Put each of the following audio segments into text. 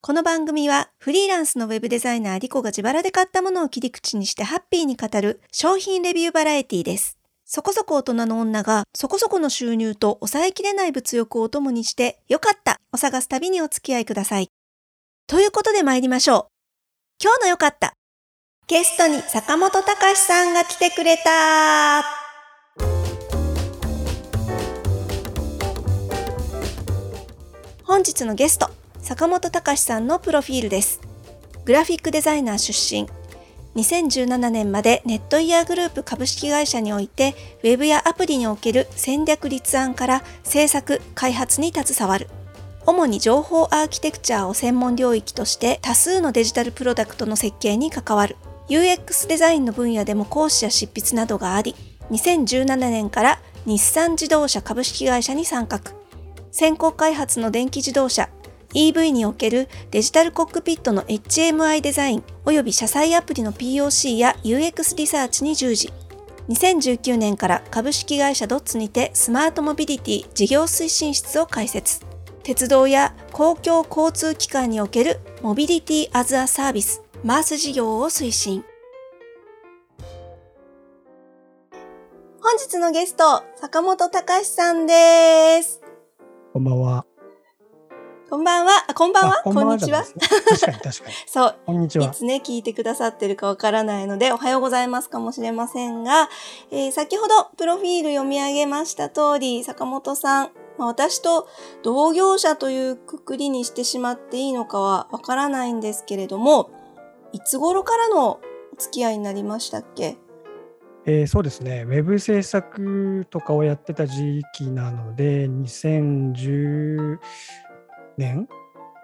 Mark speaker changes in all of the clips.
Speaker 1: この番組はフリーランスのウェブデザイナーリコが自腹で買ったものを切り口にしてハッピーに語る商品レビューバラエティです。そこそこ大人の女がそこそこの収入と抑えきれない物欲をお供にしてよかったを探す旅にお付き合いください。ということで参りましょう。今日のよかった。ゲストに坂本隆さんが来てくれた本日のゲスト、坂本隆さんのプロフィールです。グラフィックデザイナー出身。2017年までネットイヤーグループ株式会社において、ウェブやアプリにおける戦略立案から制作、開発に携わる。主に情報アーキテクチャを専門領域として多数のデジタルプロダクトの設計に関わる。UX デザインの分野でも講師や執筆などがあり、2017年から日産自動車株式会社に参画。先行開発の電気自動車、EV におけるデジタルコックピットの HMI デザイン及び車載アプリの POC や UX リサーチに従事。2019年から株式会社ドッツにてスマートモビリティ事業推進室を開設。鉄道や公共交通機関におけるモビリティアズアサービス、マース事業を推進。本日のゲスト、坂本隆さんです。
Speaker 2: こんばんは。
Speaker 1: こんばんは。こんばんは？こんにちは？
Speaker 2: 確かに確かに。
Speaker 1: そう。
Speaker 2: こんにちは。
Speaker 1: いつね、聞いてくださってるかわからないので、おはようございますかもしれませんが、えー、先ほど、プロフィール読み上げました通り、坂本さん、まあ、私と同業者というくくりにしてしまっていいのかはわからないんですけれども、いつ頃からのお付き合いになりましたっけ？
Speaker 2: えー、そうですね、ウェブ制作とかをやってた時期なので、2010年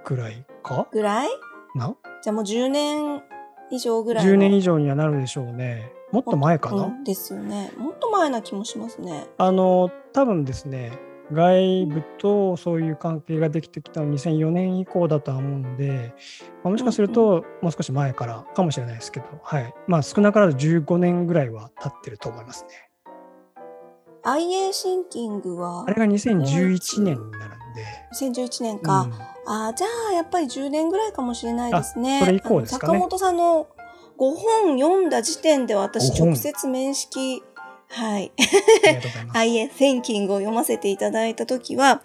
Speaker 2: くらいか？
Speaker 1: ぐらい？
Speaker 2: な？
Speaker 1: じゃあもう10年以上ぐらい
Speaker 2: 10年以上にはなるでしょうね。もっと前かな、
Speaker 1: うん、ですよね。もっと前な気もしますね。
Speaker 2: あの多分ですね外部とそういう関係ができてきたの2004年以降だとは思うので、まあ、もしかするともう少し前からかもしれないですけど、はい。まあ、少なからず15年ぐらいは経ってると思いますね。
Speaker 1: IA シンキングは
Speaker 2: あれが2011年になるで。
Speaker 1: 2011年か。うん、ああ、じゃあやっぱり10年ぐらいかもしれないですね。
Speaker 2: それ以降ですか
Speaker 1: ね。坂本さんの5本読んだ時点で私直接面識、はい。IA Thinking を読ませていただいたときは、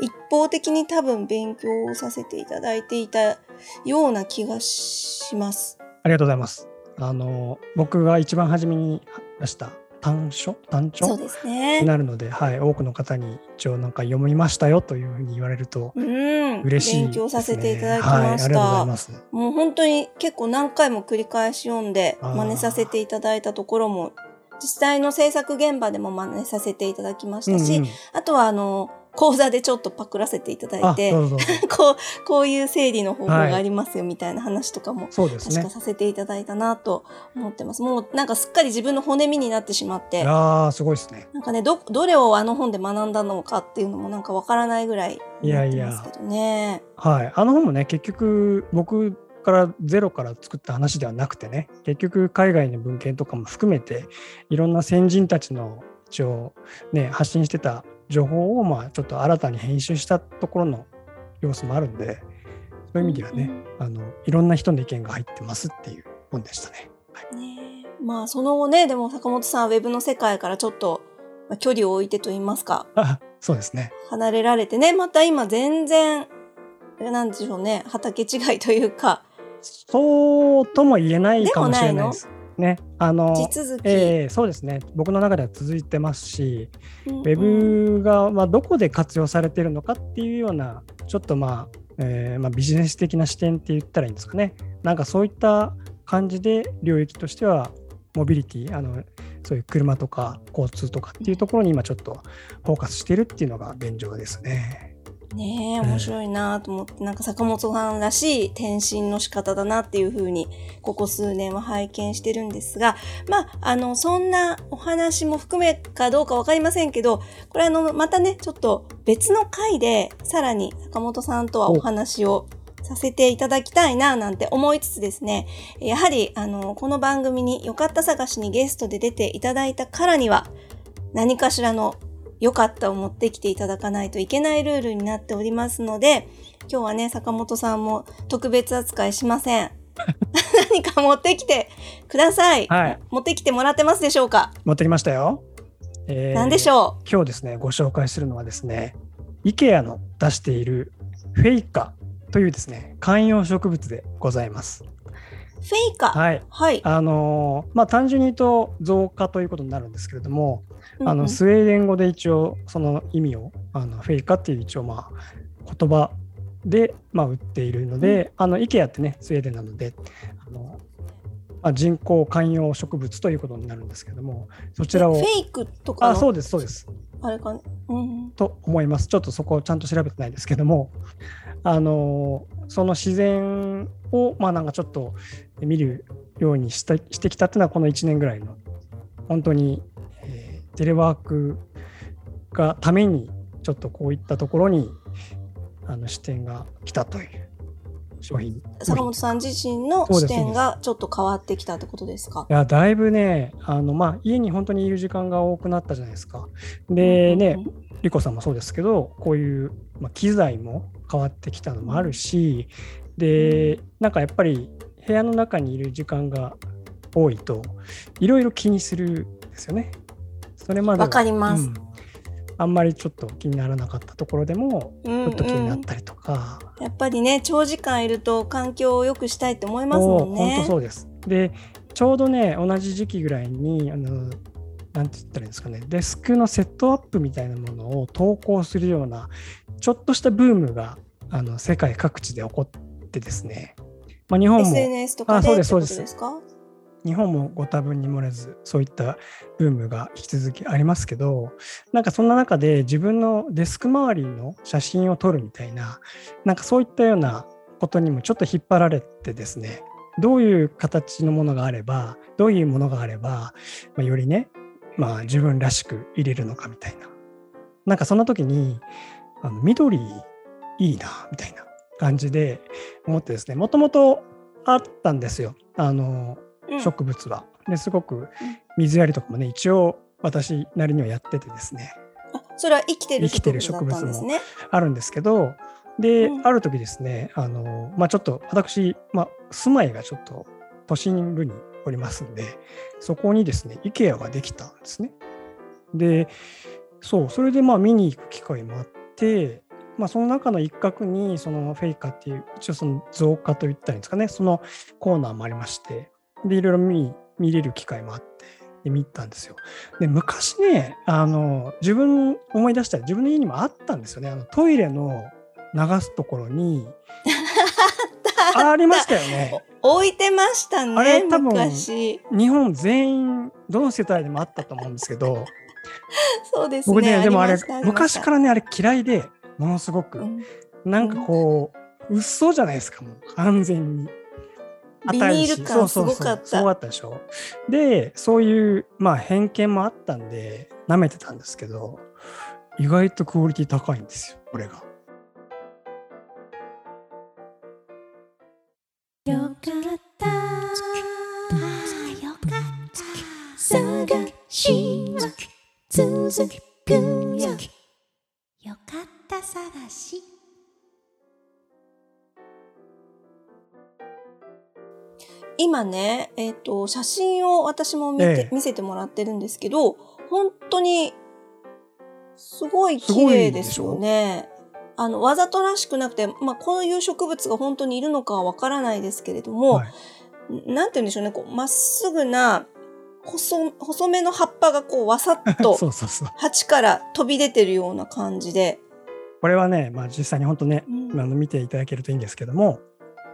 Speaker 1: 一方的に多分勉強をさせていただいていたような気がします。
Speaker 2: ありがとうございます。あの、僕が一番初めに出した短書？短調
Speaker 1: そうですね。
Speaker 2: になるので、はい、多くの方に一応なんか読みましたよというふうに言われると嬉しい、
Speaker 1: ね、勉強させていただきました、はい、もう本当に結構何回も繰り返し読んで真似させていただいたところも実際の制作現場でも真似させていただきましたし、うんうん、あとはあの講座でちょっとパクらせていただいて こうこういう整理の方法がありますよみたいな話とかも、確かさせていただいたなと思ってます。もうなんかすっかり自分の骨身になってしまって
Speaker 2: ああすごいですね。
Speaker 1: なんかねどどれをあの本で学んだのかっていうのもなんかわからないぐらい
Speaker 2: いやいや。はい。あの本もね結局僕からゼロから作った話ではなくてね結局海外の文献とかも含めていろんな先人たちの一応ね発信してた情報をまあちょっと新たに編集したところの様子もあるんでそういう意味ではね、うん、あのいろんな人の意見が入ってますっていう本でしたね。はい、
Speaker 1: ねまあその後ねでも坂本さんウェブの世界からちょっと距離を置いてと言いますか。
Speaker 2: そうですね。
Speaker 1: 離れられてねまた今全然なんでしょうね畑違いというか。
Speaker 2: そうとも言えないかもしれないです。ね、あの
Speaker 1: 地続き、
Speaker 2: えー、そうですね。僕の中では続いてますし、うんうん、ウェブが、まあ、どこで活用されているのかっていうようなちょっとまあ、えーまあ、ビジネス的な視点って言ったらいいんですかね。なんかそういった感じで領域としてはモビリティあのそういう車とか交通とかっていうところに今ちょっとフォーカスしてるっていうのが現状ですね。
Speaker 1: ねえ、面白いなと思って、なんか坂本さんらしい転身の仕方だなっていうふうに、ここ数年は拝見してるんですが、まあ、あの、そんなお話も含めかどうかわかりませんけど、これあの、またね、ちょっと別の回で、さらに坂本さんとはお話をさせていただきたいな、なんて思いつつですね、やはり、あの、この番組によかった探しにゲストで出ていただいたからには、何かしらの良かったを持ってきていただかないといけないルールになっておりますので、今日はね、坂本さんも特別扱いしません。何か持ってきてください。
Speaker 2: はい。
Speaker 1: 持ってきてもらってますでしょうか？
Speaker 2: 持ってきましたよ。
Speaker 1: えー、何でしょ
Speaker 2: う？今日ですね、ご紹介するのはですね、IKEA の出しているフェイカというですね、観葉植物でございます。
Speaker 1: フェイカ？
Speaker 2: はい。はい。あのまあ、単純に言うと増加ということになるんですけれども、あのスウェーデン語で一応その意味をあのフェイカっていう一応まあ言葉で、まあ、売っているので、うん、あの IKEA ってねスウェーデンなのであの、まあ、人工観葉植物ということになるんですけどもそちらを
Speaker 1: フェイクとか？
Speaker 2: あそうですそうです。
Speaker 1: あれか、うん、
Speaker 2: と思います。ちょっとそこをちゃんと調べてないですけどもあのその自然をまあなんかちょっと見るようにしたしてきたっていうのはこの1年ぐらいの本当に、えー、テレワークがためにちょっとこういったところにあの視点が来たという商品。
Speaker 1: 坂本さん自身の視点がちょっと変わってきたってことですか？
Speaker 2: いやだいぶねあの、まあ、家に本当にいる時間が多くなったじゃないですか。でね、うんうん、リコさんもそうですけどこういう、まあ、機材も変わってきたのもあるし、でなんかやっぱり部屋の中にいる時間が多いといろいろ気にするんですよね。
Speaker 1: それまでわかります、うん、
Speaker 2: あんまりちょっと気にならなかったところでも、ちょっと気になったりとか、
Speaker 1: やっぱりね長時間いると環境を良くしたいって思いますもんね。
Speaker 2: 本当そうです。でちょうどね同じ時期ぐらいにあのなんて言ったらいいんですかね。デスクのセットアップみたいなものを投稿するようなちょっとしたブームがあの世界各地で起こってですね、
Speaker 1: まあ、日本も。SNS とかで
Speaker 2: そうですそうです日本もご多分に漏れずそういったブームが引き続きありますけどなんかそんな中で自分のデスク周りの写真を撮るみたいななんかそういったようなことにもちょっと引っ張られてですねどういう形のものがあればどういうものがあれば、まあ、よりね、まあ、自分らしく入れるのかみたいな。なんかそんな時にあの緑いいなみたいな感じで思ってですねもともとあったんですよ。あの植物は。ですごく水やりとかもね一応私なりにはやっててですね。
Speaker 1: あそれは生きてる植物も
Speaker 2: あるんですけどで、うん、ある時ですねあの、まあ、ちょっと私、まあ、住まいがちょっと都心部におりますんでそこにですね IKEA ができたんですね。でそうそれでまあ見に行く機会もあってまあ、その中の一角にそのフェイカっていう一応その増加といったんですかねそのコーナーもありましてで、いろいろ見見れる機会もあって、で見たんですよ。で、昔ね、あの、自分思い出したら自分の家にもあったんですよね。あのトイレの流すところに ありましたよね。
Speaker 1: 置いてましたね。あれ多分
Speaker 2: 日本全員どの世帯でもあったと思うんですけど。
Speaker 1: そうですね。僕ね
Speaker 2: でもあれ昔からねあれ嫌いでものすごく、うん、なんかこう、うっそうじゃないですかもう完全に。
Speaker 1: ビニール感すごかった。
Speaker 2: そうだったでしょ。で、そういう、まあ、偏見もあったんで、舐めてたんですけど、意外とクオリティ高いんですよ、これが。よかったよかった探しは続くよよかった探し
Speaker 1: 今ね、えっ、ー、と、写真を私も見て、ええ、見せてもらってるんですけど、本当に、すごい綺麗ですよね。あの、わざとらしくなくて、まあ、こういう植物が本当にいるのかはわからないですけれども、はい、なんて言うんでしょうね、こう、まっすぐな、細、細めの葉っぱがこう、わさっと、鉢から飛び出てるような感じで。
Speaker 2: これはね、まあ、実際に本当ね、うん、あの見ていただけるといいんですけども、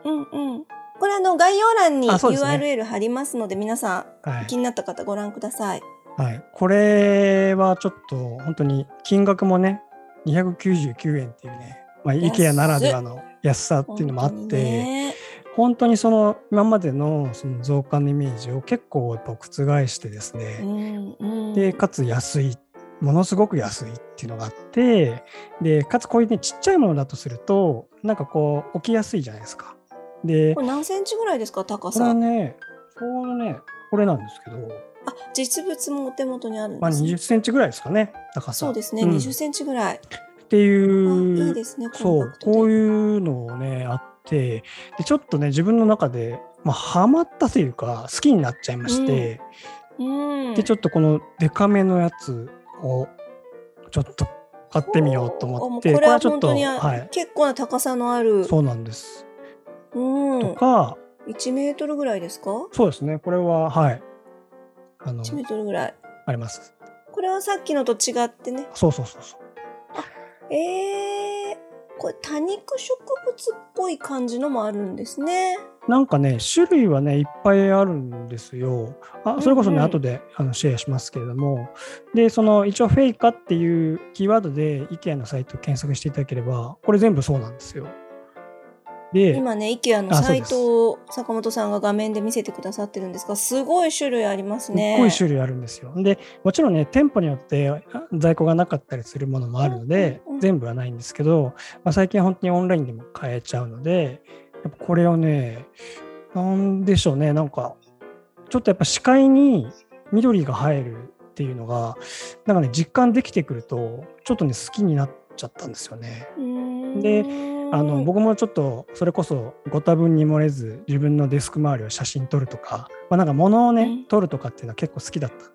Speaker 1: うんうん。これあの概要欄に URL 貼りますので、皆さん、はい、気になった方ご覧ください。
Speaker 2: はい、これはちょっと本当に金額もね299円っていうね、まあ、IKEA ならではの安さっていうのもあって、ね、本当にその今までのその増加のイメージを結構やっぱ覆してですね、うんうん、でかつ安いものすごく安いっていうのがあってでかつこういうねちっちゃいものだとするとなんかこう置きやすいじゃないですか。
Speaker 1: で、これ何センチぐらいですか、高さ？
Speaker 2: これね、ちょうどね、これなんですけど、
Speaker 1: あ、実物もお手元にあるん
Speaker 2: まあ、
Speaker 1: です、ね。
Speaker 2: 20センチぐらいですかね、高さ。
Speaker 1: そうですね、
Speaker 2: ん
Speaker 1: 20センチぐらい。
Speaker 2: っていう、
Speaker 1: あいいですね、コ
Speaker 2: そうこういうのをね、あって、でちょっとね、自分の中で、まあ、ハマったというか、好きになっちゃいまして、
Speaker 1: うん。
Speaker 2: で、ちょっとこのデカめのやつを、ちょっと買ってみようと思って、
Speaker 1: これは
Speaker 2: ちょっと、はい、
Speaker 1: 結構な高さのある。
Speaker 2: そうなんです。
Speaker 1: うん。
Speaker 2: とか、
Speaker 1: 1メートルぐらいですか？
Speaker 2: そうですね、これは、はい、あの、
Speaker 1: 1メートルぐらい。
Speaker 2: あります。
Speaker 1: これはさっきのと違ってね。
Speaker 2: そうそうそうそう。
Speaker 1: えー、これ多肉植物っぽい感じのもあるんですね。
Speaker 2: なんかね、種類はね、いっぱいあるんですよ。あそれこそね、
Speaker 1: うんうん
Speaker 2: 後であのシェアしますけれども、で、その一応、フェイカっていうキーワードで IKEA のサイトを検索していただければ、これ全部そうなんですよ。で、
Speaker 1: 今ね、IKEA の
Speaker 2: あ
Speaker 1: サイトを坂本さんが画面で見せてくださってるんですが、すごい種類ありますね。
Speaker 2: ごい種類あるんですよ。で、もちろんね、店舗によってあ在庫がなかったりするものもあるので
Speaker 1: うんうんうん、
Speaker 2: 全部はないんですけど、まあ、最近は本当にオンラインでも買えちゃうので、やっぱこれをね、なんでしょうね、なんか、ちょっとやっぱ視界に緑が入るっていうのが、なんかね、実感できてくると、ちょっとね、好きになっちゃったんですよね。であの僕もちょっとそれこそご多分に漏れず自分のデスク周りを写真撮るとか、まあ、なんか物をね、
Speaker 1: うん。
Speaker 2: 撮るとかっていうのは結構好きだったんで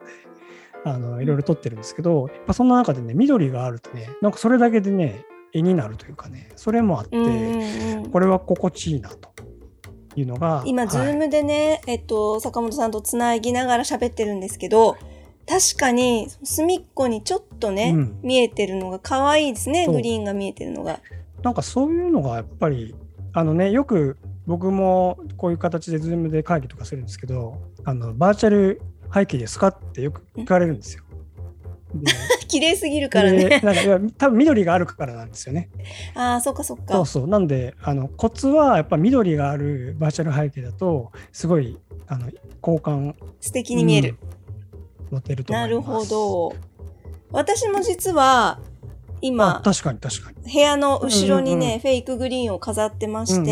Speaker 2: あのいろいろ撮ってるんですけどやっぱそんな中でね緑があるとねなんかそれだけでね絵になるというかねそれもあって、これは心地いいなというのが
Speaker 1: 今、ズームでね、えっと、坂本さんとつなぎながら喋ってるんですけど、確かに隅っこにちょっとね、
Speaker 2: うん。
Speaker 1: 見えてるのが可愛いですね、グリーンが見えてるのが。
Speaker 2: なんかそういうのがやっぱりあのねよく僕もこういう形で Zoom で会議とかするんですけどあのバーチャル背景ですかってよく聞かれるんですよ。で
Speaker 1: 綺麗すぎるから
Speaker 2: で
Speaker 1: ね。
Speaker 2: なんかいや多分緑があるからなんですよね。
Speaker 1: ああ、そっかそっか。
Speaker 2: そうそうなんであのコツはやっぱ緑があるバーチャル背景だとすごいあの好感
Speaker 1: 素敵に見える。
Speaker 2: うん持てると思
Speaker 1: ないる。ほど。私も実は、
Speaker 2: あ
Speaker 1: 今、
Speaker 2: 確かに確かに。
Speaker 1: 部屋の後ろにね、フェイクグリーンを飾ってまして、
Speaker 2: うんうん。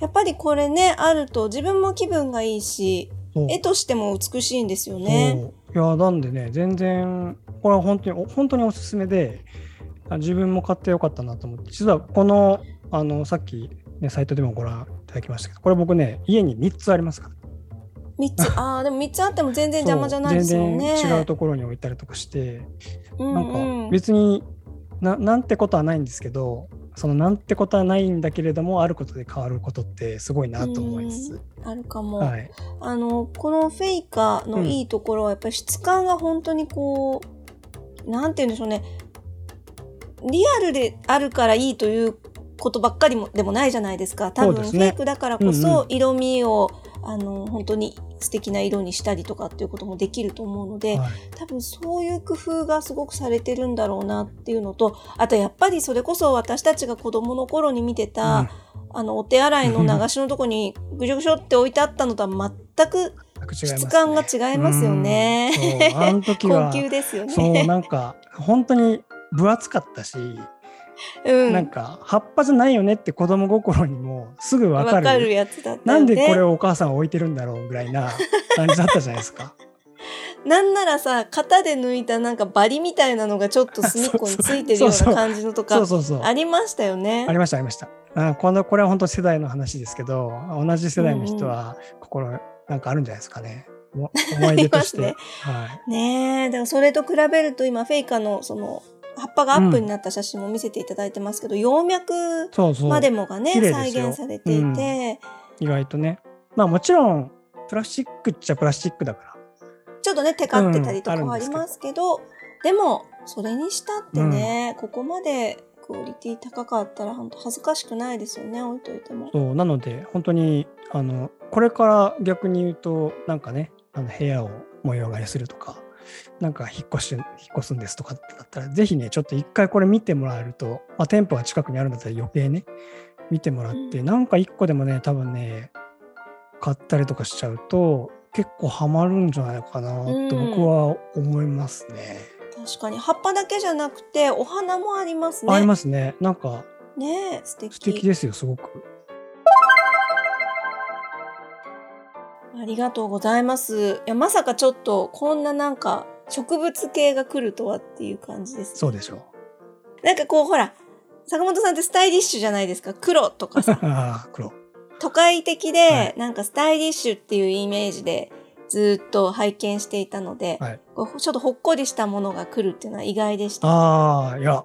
Speaker 1: やっぱりこれね、あると自分も気分がいいし、絵としても美しいんですよね。
Speaker 2: いやなんでね全然これは本当にお本当におすすめであ自分も買ってよかったなと思って。実はこのあのさっき、ね、サイトでもご覧いただきましたけどこれ僕ね家に3つありますから。
Speaker 1: 三つ、ああ、でも三つあっても全然邪魔じゃないですもんね。
Speaker 2: 全然違うところに置いたりとかして、
Speaker 1: うん
Speaker 2: なん。
Speaker 1: うん
Speaker 2: か別にななんてことはないんですけどそのなんてことはないんだけれどもあることで変わることってすごいなと思います。
Speaker 1: あるかも。
Speaker 2: はい、
Speaker 1: あの、このフェイカのいいところは、やっぱり質感が本当にこう、なんて言うんでしょうね。リアルであるからいいということばっかりもでもないじゃないですか。多分、フェイクだからこ
Speaker 2: うんう
Speaker 1: そ、色味を、あの、本当に素敵な色にしたりとかっていうこともできると思うので、
Speaker 2: はい。
Speaker 1: 多分そういう工夫がすごくされてるんだろうなっていうのと、あとやっぱりそれこそ私たちが子供の頃に見てた、
Speaker 2: うん。
Speaker 1: あの、お手洗いの 流しのとこにぐしょぐしょって置いてあったのとは全く質感が違いますよね。
Speaker 2: うん。そうあの時は。
Speaker 1: 高級ですよね。
Speaker 2: そうなんか本当に分厚かったし、
Speaker 1: うん。
Speaker 2: なんか葉っぱじゃないよねって子供心にもすぐ分
Speaker 1: わ
Speaker 2: かる
Speaker 1: かるやつだったよね。
Speaker 2: なんでこれをお母さんは置いてるんだろうぐらいな感じだったじゃないですか。
Speaker 1: なんならさ、型で抜いたなんかバリみたいなのがちょっと隅っこについてるような感じのと
Speaker 2: そ
Speaker 1: か。ありましたよね
Speaker 2: あ。りましたありました。あこのこれは本当世代の話ですけど同じ世代の人は心なんかあるんじゃないですかね。お思い出として。
Speaker 1: あり
Speaker 2: はい。
Speaker 1: ねえ、だからそれと比べると今フェイカのその葉っぱがアップになった写真も見せていただいてますけど、葉脈。までもがね再現されていて、
Speaker 2: 意外とね。まあもちろんプラスチックっちゃプラスチックだから。
Speaker 1: ちょっとねテカってたりとかありますけど、でもそれにしたってね、ここまでクオリティ高かったら本当恥ずかしくないですよね置いといても。
Speaker 2: そうなので本当にあのこれから逆に言うとなんかねあの部屋を模様替えするとかなんか引っ越し引っ越すんですとかだったらぜひねちょっと一回これ見てもらえると、まあ、店舗が近くにあるんだったら余計ね見てもらって、
Speaker 1: うん
Speaker 2: なんか一個でもね多分ね買ったりとかしちゃうと結構ハマるんじゃないかなと僕は思いますね。
Speaker 1: 確かに葉っぱだけじゃなくてお花もありますね。
Speaker 2: ありますねなんか
Speaker 1: ねえ素敵
Speaker 2: 素敵ですよすごく。
Speaker 1: あありがとうございます。いや、まさかちょっとこんななんか植物系が来るとはっていう感じです、ね、
Speaker 2: そうでしょ
Speaker 1: う。なんかこう、ほら、坂本さんってスタイリッシュじゃないですか。黒とかさ。
Speaker 2: ああ、黒。
Speaker 1: 都会的で、はい、なんかスタイリッシュっていうイメージでずっと拝見していたので、はい、ちょっとほっこりしたものが来るっていうのは意外でした。
Speaker 2: ああ、いや、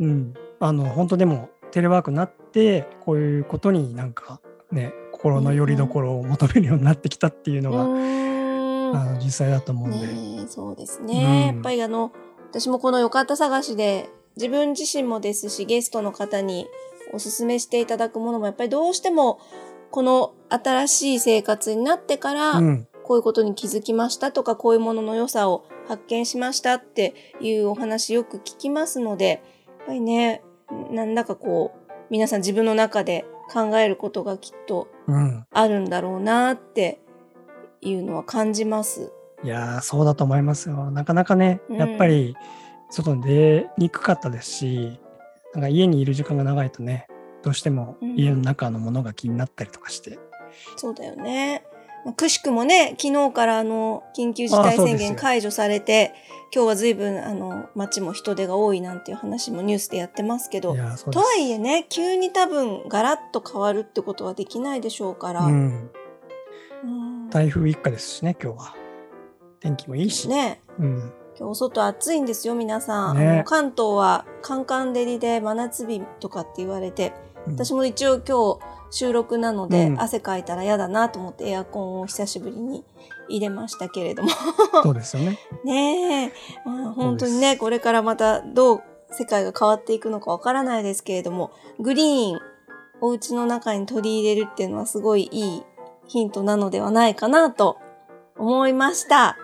Speaker 2: うん。あの、本当でも、テレワークになって、こういうことになんかね、心の拠り所を求めるようになってきたっていうのが、うん、あの実際だと思うんで。
Speaker 1: ね、そうですね、うん、やっぱりあの、私もこのよかった探しで、自分自身もですし、ゲストの方におすすめしていただくものも、やっぱりどうしても、この新しい生活になってから、こういうことに気づきましたとか、こういうものの良さを発見しましたっていうお話よく聞きますので、やっぱりね、なんだかこう、皆さん自分の中で考えることがきっとあるんだろうなっていうのは感じます。
Speaker 2: うん、いやそうだと思いますよ。なかなかね、やっぱり外に出にくかったですし、なんか家にいる時間が長いとね、どうしても家の中のものが気になったりとかして。うん、
Speaker 1: そうだよね。くしくもね、昨日からあの、緊急事態宣言解除されて、今日は随分あの、街も人手が多いなんていう話もニュースでやってますけど、とはいえね、急に多分ガラッと変わるってことはできないでしょうから。うん、
Speaker 2: 台風一過ですしね、今日は。天気もいいし。
Speaker 1: ね。うん、今日外暑いんですよ、皆さん。ね、関東はカンカン照りで真夏日とかって言われて、私も一応今日、収録なので、汗かいたら嫌だなと思ってエアコンを久しぶりに入れましたけれども
Speaker 2: そうですよね。
Speaker 1: ねえ、まあ、本当にね、これからまたどう世界が変わっていくのかわからないですけれども、グリーン、お家の中に取り入れるっていうのはすごいいいヒントなのではないかなと思いました。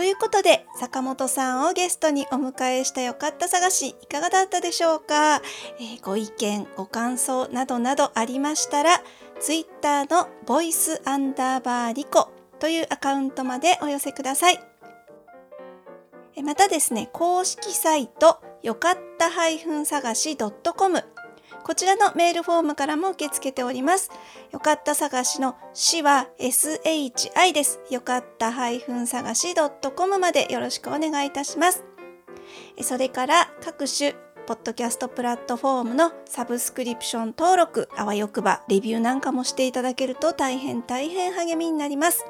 Speaker 1: ということで、坂本さんをゲストにお迎えしたよかった探し、いかがだったでしょうか、えー、ご意見、ご感想などなどありましたら、ツイッターのボイスアンダーバーリコというアカウントまでお寄せください。またですね、公式サイト、よかった探し .com こちらのメールフォームからも受け付けております。よかった探しのしは SHI です。よかった探し .com までよろしくお願いいたします。それから各種ポッドキャストプラットフォームのサブスクリプション登録、あわよくば、レビューなんかもしていただけると大変大変励みになります。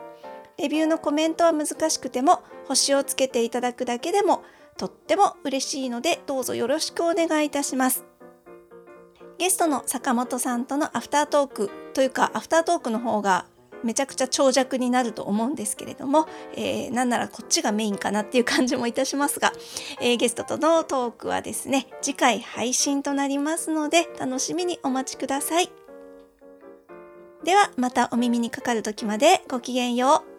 Speaker 1: レビューのコメントは難しくても、星をつけていただくだけでも、とっても嬉しいので、どうぞよろしくお願いいたします。ゲストの坂本さんとのアフタートークというかアフタートークの方がめちゃくちゃ長尺になると思うんですけれども、えー、なんならこっちがメインかなっていう感じもいたしますが、えー、ゲストとのトークはですね次回配信となりますので楽しみにお待ちください。ではまたお耳にかかる時までごきげんよう。